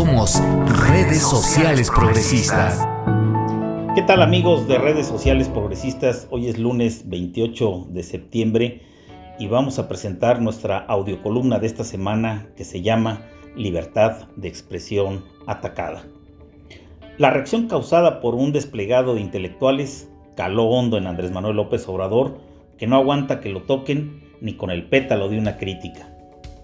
Somos Redes Sociales Progresistas. ¿Qué tal amigos de Redes Sociales Progresistas? Hoy es lunes 28 de septiembre y vamos a presentar nuestra audiocolumna de esta semana que se llama Libertad de Expresión Atacada. La reacción causada por un desplegado de intelectuales caló hondo en Andrés Manuel López Obrador, que no aguanta que lo toquen ni con el pétalo de una crítica,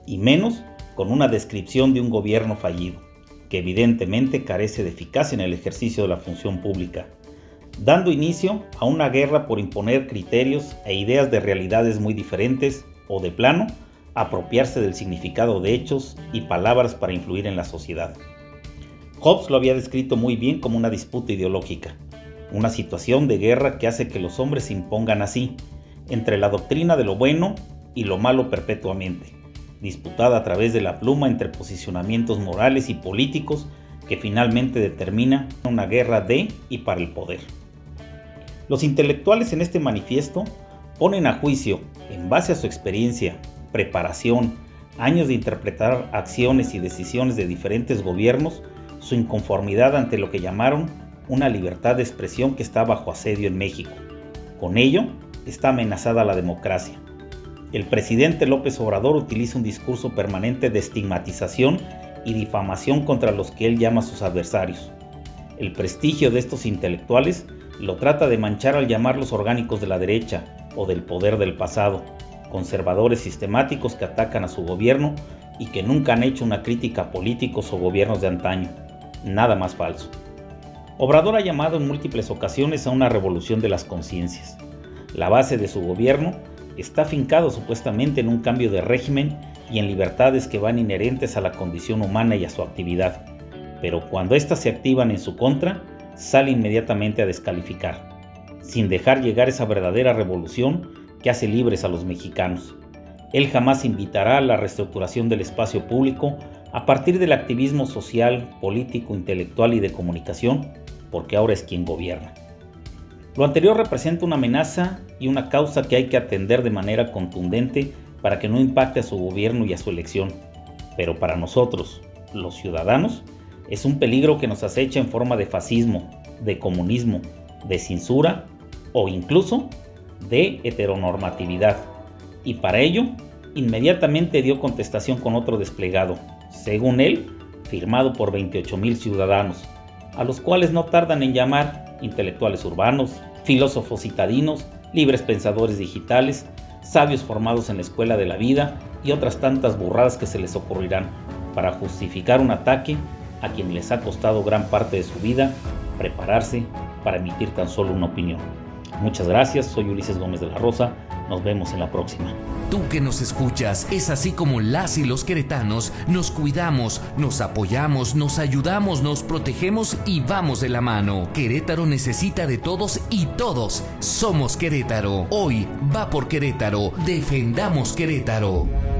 y menos con una descripción de un gobierno fallido, que evidentemente carece de eficacia en el ejercicio de la función pública, dando inicio a una guerra por imponer criterios e ideas de realidades muy diferentes o de plano apropiarse del significado de hechos y palabras para influir en la sociedad. Hobbes lo había descrito muy bien como una disputa ideológica, una situación de guerra que hace que los hombres se impongan así, entre la doctrina de lo bueno y lo malo perpetuamente, disputada a través de la pluma entre posicionamientos morales y políticos que finalmente determina una guerra de y para el poder. Los intelectuales en este manifiesto ponen a juicio, en base a su experiencia, preparación, años de interpretar acciones y decisiones de diferentes gobiernos, su inconformidad ante lo que llamaron una libertad de expresión que está bajo asedio en México. Con ello, está amenazada la democracia. El presidente López Obrador utiliza un discurso permanente de estigmatización y difamación contra los que él llama sus adversarios. El prestigio de estos intelectuales lo trata de manchar al llamarlos orgánicos de la derecha o del poder del pasado, conservadores sistemáticos que atacan a su gobierno y que nunca han hecho una crítica a políticos o gobiernos de antaño. Nada más falso. Obrador ha llamado en múltiples ocasiones a una revolución de las conciencias. La base de su gobierno está afincado supuestamente en un cambio de régimen y en libertades que van inherentes a la condición humana y a su actividad, pero cuando éstas se activan en su contra, sale inmediatamente a descalificar, sin dejar llegar esa verdadera revolución que hace libres a los mexicanos. Él jamás invitará a la reestructuración del espacio público a partir del activismo social, político, intelectual y de comunicación, porque ahora es quien gobierna. Lo anterior representa una amenaza y una causa que hay que atender de manera contundente para que no impacte a su gobierno y a su elección. Pero para nosotros, los ciudadanos, es un peligro que nos acecha en forma de fascismo, de comunismo, de censura o incluso de heteronormatividad. Y para ello, inmediatamente dio contestación con otro desplegado, según él, firmado por 28 mil ciudadanos, a los cuales no tardan en llamar intelectuales urbanos, filósofos citadinos, libres pensadores digitales, sabios formados en la escuela de la vida y otras tantas burradas que se les ocurrirán para justificar un ataque a quien les ha costado gran parte de su vida prepararse para emitir tan solo una opinión. Muchas gracias, soy Ulises Gómez de la Rosa, nos vemos en la próxima. Tú que nos escuchas, es así como las y los queretanos nos cuidamos, nos apoyamos, nos ayudamos, nos protegemos y vamos de la mano. Querétaro necesita de todos y todos somos Querétaro. Hoy va por Querétaro, defendamos Querétaro.